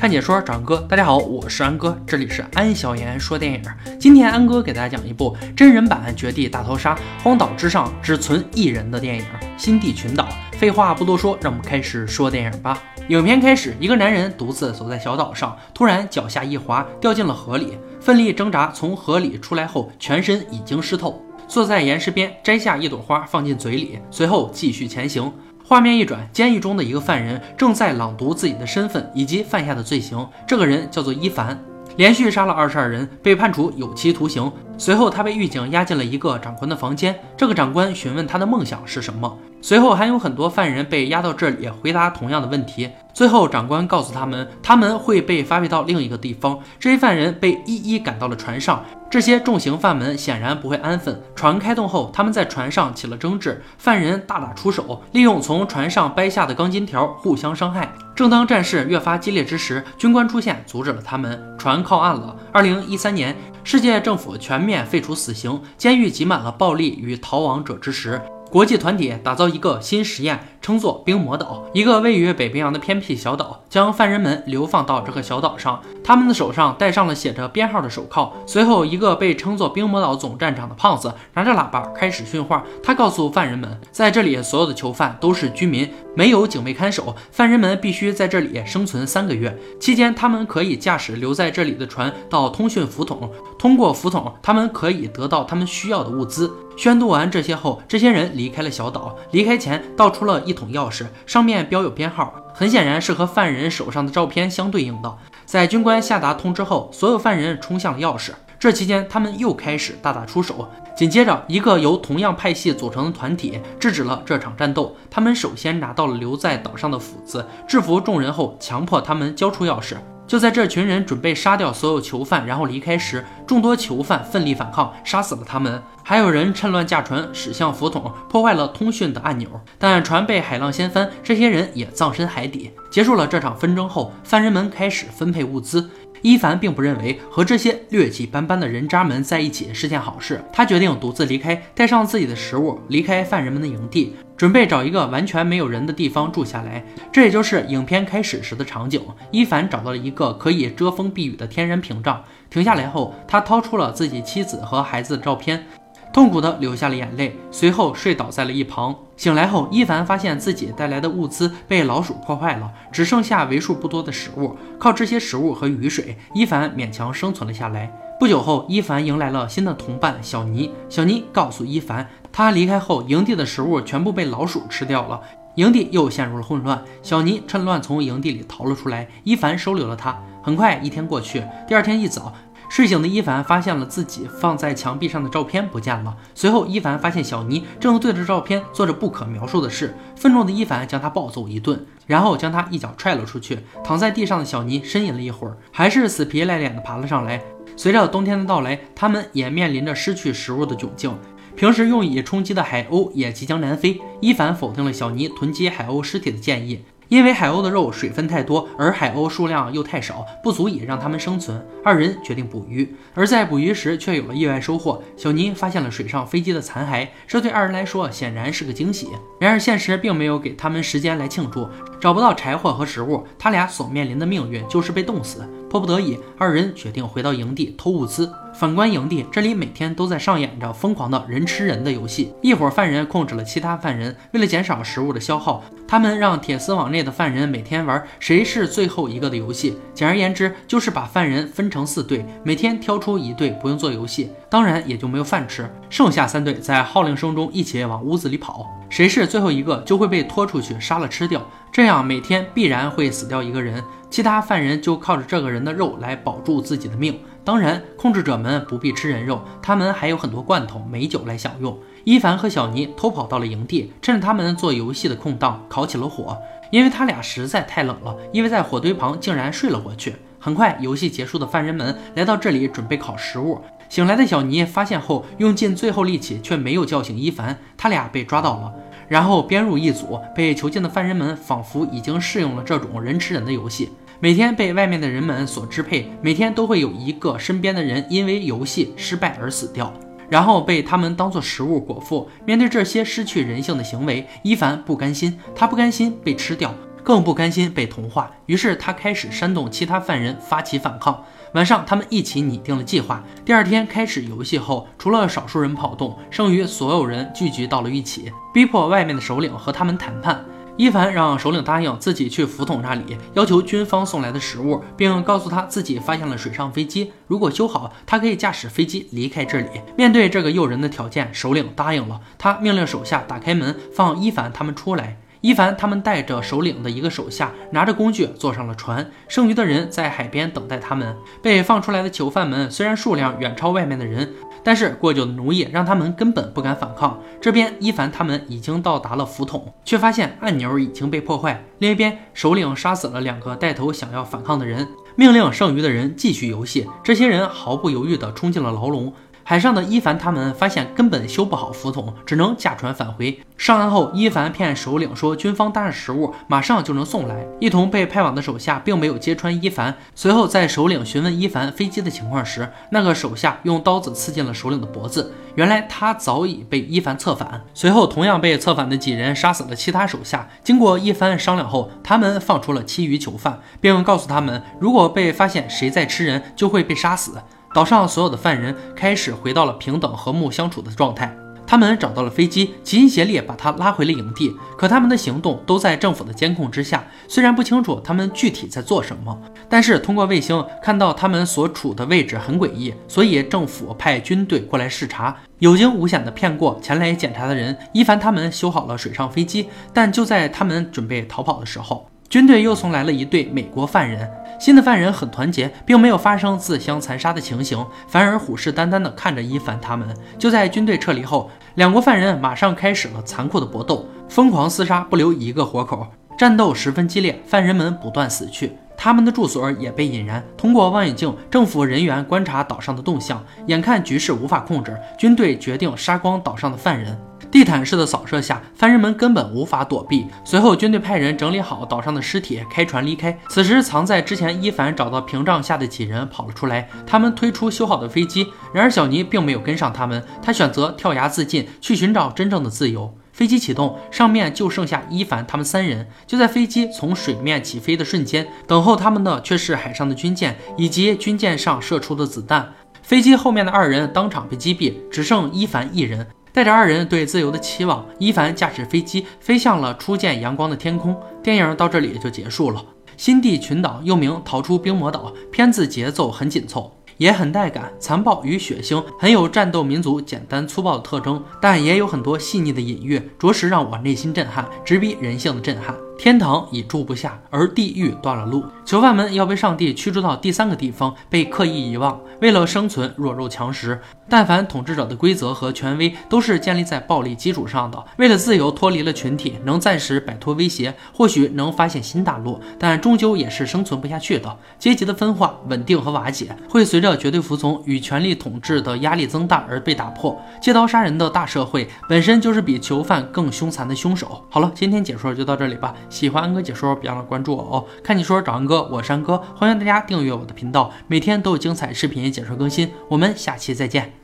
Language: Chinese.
看解说找安哥，大家好，我是安哥，这里是安小言说电影。今天安哥给大家讲一部真人版《绝地大逃杀》，荒岛之上只存一人的电影《新地群岛》。废话不多说，让我们开始说电影吧。影片开始，一个男人独自走在小岛上，突然脚下一滑，掉进了河里，奋力挣扎，从河里出来后，全身已经湿透，坐在岩石边，摘下一朵花放进嘴里，随后继续前行。画面一转，监狱中的一个犯人正在朗读自己的身份以及犯下的罪行。这个人叫做伊凡，连续杀了二十二人，被判处有期徒刑。随后，他被狱警押进了一个长官的房间。这个长官询问他的梦想是什么。随后，还有很多犯人被押到这里，回答同样的问题。最后，长官告诉他们，他们会被发配到另一个地方。这些犯人被一一赶到了船上。这些重刑犯们显然不会安分。船开动后，他们在船上起了争执，犯人大打出手，利用从船上掰下的钢筋条互相伤害。正当战事越发激烈之时，军官出现阻止了他们，船靠岸了。二零一三年，世界政府全面废除死刑，监狱挤满了暴力与逃亡者之时。国际团体打造一个新实验，称作冰魔岛，一个位于北冰洋的偏僻小岛，将犯人们流放到这个小岛上。他们的手上戴上了写着编号的手铐。随后，一个被称作冰魔岛总站长的胖子拿着喇叭开始训话。他告诉犯人们，在这里所有的囚犯都是居民，没有警卫看守，犯人们必须在这里生存三个月。期间，他们可以驾驶留在这里的船到通讯浮筒，通过浮筒，他们可以得到他们需要的物资。宣读完这些后，这些人离开了小岛。离开前，倒出了一桶钥匙，上面标有编号，很显然是和犯人手上的照片相对应的。在军官下达通知后，所有犯人冲向了钥匙。这期间，他们又开始大打出手。紧接着，一个由同样派系组成的团体制止了这场战斗。他们首先拿到了留在岛上的斧子，制服众人后，强迫他们交出钥匙。就在这群人准备杀掉所有囚犯，然后离开时，众多囚犯奋力反抗，杀死了他们。还有人趁乱驾船驶向浮筒，破坏了通讯的按钮，但船被海浪掀翻，这些人也葬身海底。结束了这场纷争后，犯人们开始分配物资。伊凡并不认为和这些劣迹斑斑的人渣们在一起是件好事，他决定独自离开，带上自己的食物，离开犯人们的营地，准备找一个完全没有人的地方住下来。这也就是影片开始时的场景。伊凡找到了一个可以遮风避雨的天然屏障，停下来后，他掏出了自己妻子和孩子的照片。痛苦地流下了眼泪，随后睡倒在了一旁。醒来后，伊凡发现自己带来的物资被老鼠破坏了，只剩下为数不多的食物。靠这些食物和雨水，伊凡勉强生存了下来。不久后，伊凡迎来了新的同伴小尼。小尼告诉伊凡，他离开后，营地的食物全部被老鼠吃掉了，营地又陷入了混乱。小尼趁乱从营地里逃了出来，伊凡收留了他。很快，一天过去，第二天一早。睡醒的伊凡发现了自己放在墙壁上的照片不见了。随后，伊凡发现小尼正对着照片做着不可描述的事。愤怒的伊凡将他暴揍一顿，然后将他一脚踹了出去。躺在地上的小尼呻吟了一会儿，还是死皮赖脸地爬了上来。随着冬天的到来，他们也面临着失去食物的窘境。平时用以充饥的海鸥也即将南飞。伊凡否定了小尼囤积海鸥尸体的建议。因为海鸥的肉水分太多，而海鸥数量又太少，不足以让它们生存。二人决定捕鱼，而在捕鱼时却有了意外收获。小尼发现了水上飞机的残骸，这对二人来说显然是个惊喜。然而现实并没有给他们时间来庆祝，找不到柴火和食物，他俩所面临的命运就是被冻死。迫不得已，二人决定回到营地偷物资。反观营地，这里每天都在上演着疯狂的人吃人的游戏。一伙犯人控制了其他犯人，为了减少食物的消耗，他们让铁丝网内的犯人每天玩谁是最后一个的游戏。简而言之，就是把犯人分成四队，每天挑出一队不用做游戏，当然也就没有饭吃。剩下三队在号令声中一起往屋子里跑，谁是最后一个就会被拖出去杀了吃掉。这样每天必然会死掉一个人。其他犯人就靠着这个人的肉来保住自己的命。当然，控制者们不必吃人肉，他们还有很多罐头、美酒来享用。伊凡和小尼偷跑到了营地，趁着他们做游戏的空档，烤起了火。因为他俩实在太冷了，依偎在火堆旁，竟然睡了过去。很快，游戏结束的犯人们来到这里，准备烤食物。醒来的小尼发现后，用尽最后力气，却没有叫醒伊凡，他俩被抓到了。然后编入一组，被囚禁的犯人们仿佛已经适应了这种人吃人的游戏，每天被外面的人们所支配，每天都会有一个身边的人因为游戏失败而死掉，然后被他们当做食物果腹。面对这些失去人性的行为，伊凡不甘心，他不甘心被吃掉。更不甘心被同化，于是他开始煽动其他犯人发起反抗。晚上，他们一起拟定了计划。第二天开始游戏后，除了少数人跑动，剩余所有人聚集到了一起，逼迫外面的首领和他们谈判。伊凡让首领答应自己去福统那里，要求军方送来的食物，并告诉他自己发现了水上飞机，如果修好，他可以驾驶飞机离开这里。面对这个诱人的条件，首领答应了。他命令手下打开门，放伊凡他们出来。伊凡他们带着首领的一个手下，拿着工具坐上了船，剩余的人在海边等待他们。被放出来的囚犯们虽然数量远超外面的人，但是过久的奴役让他们根本不敢反抗。这边伊凡他们已经到达了浮筒，却发现按钮已经被破坏。另一边，首领杀死了两个带头想要反抗的人，命令剩余的人继续游戏。这些人毫不犹豫地冲进了牢笼。海上的伊凡他们发现根本修不好浮筒，只能驾船返回。上岸后，伊凡骗首领说军方搭上食物，马上就能送来。一同被派往的手下并没有揭穿伊凡。随后，在首领询问伊凡飞机的情况时，那个手下用刀子刺进了首领的脖子。原来他早已被伊凡策反。随后，同样被策反的几人杀死了其他手下。经过一番商量后，他们放出了其余囚犯，并告诉他们，如果被发现谁在吃人，就会被杀死。岛上所有的犯人开始回到了平等和睦相处的状态。他们找到了飞机，齐心协力把它拉回了营地。可他们的行动都在政府的监控之下，虽然不清楚他们具体在做什么，但是通过卫星看到他们所处的位置很诡异，所以政府派军队过来视察，有惊无险的骗过前来检查的人。伊凡他们修好了水上飞机，但就在他们准备逃跑的时候。军队又送来了一对美国犯人，新的犯人很团结，并没有发生自相残杀的情形，反而虎视眈眈地看着伊凡他们。就在军队撤离后，两国犯人马上开始了残酷的搏斗，疯狂厮杀，不留一个活口，战斗十分激烈，犯人们不断死去，他们的住所也被引燃。通过望远镜，政府人员观察岛上的动向，眼看局势无法控制，军队决定杀光岛上的犯人。地毯式的扫射下，犯人们根本无法躲避。随后，军队派人整理好岛上的尸体，开船离开。此时，藏在之前伊凡找到屏障下的几人跑了出来，他们推出修好的飞机。然而，小尼并没有跟上他们，他选择跳崖自尽，去寻找真正的自由。飞机启动，上面就剩下伊凡他们三人。就在飞机从水面起飞的瞬间，等候他们的却是海上的军舰以及军舰上射出的子弹。飞机后面的二人当场被击毙，只剩伊凡一人。带着二人对自由的期望，伊凡驾驶飞机飞向了初见阳光的天空。电影到这里就结束了。新地群岛又名逃出冰魔岛，片子节奏很紧凑，也很带感，残暴与血腥，很有战斗民族简单粗暴的特征，但也有很多细腻的隐喻，着实让我内心震撼，直逼人性的震撼。天堂已住不下，而地狱断了路。囚犯们要被上帝驱逐到第三个地方，被刻意遗忘。为了生存，弱肉强食。但凡统治者的规则和权威都是建立在暴力基础上的。为了自由，脱离了群体，能暂时摆脱威胁，或许能发现新大陆，但终究也是生存不下去的。阶级的分化、稳定和瓦解，会随着绝对服从与权力统治的压力增大而被打破。借刀杀人的大社会，本身就是比囚犯更凶残的凶手。好了，今天解说就到这里吧。喜欢安哥解说，别忘了关注我哦！看你说找安哥，我是安哥，欢迎大家订阅我的频道，每天都有精彩视频解说更新。我们下期再见。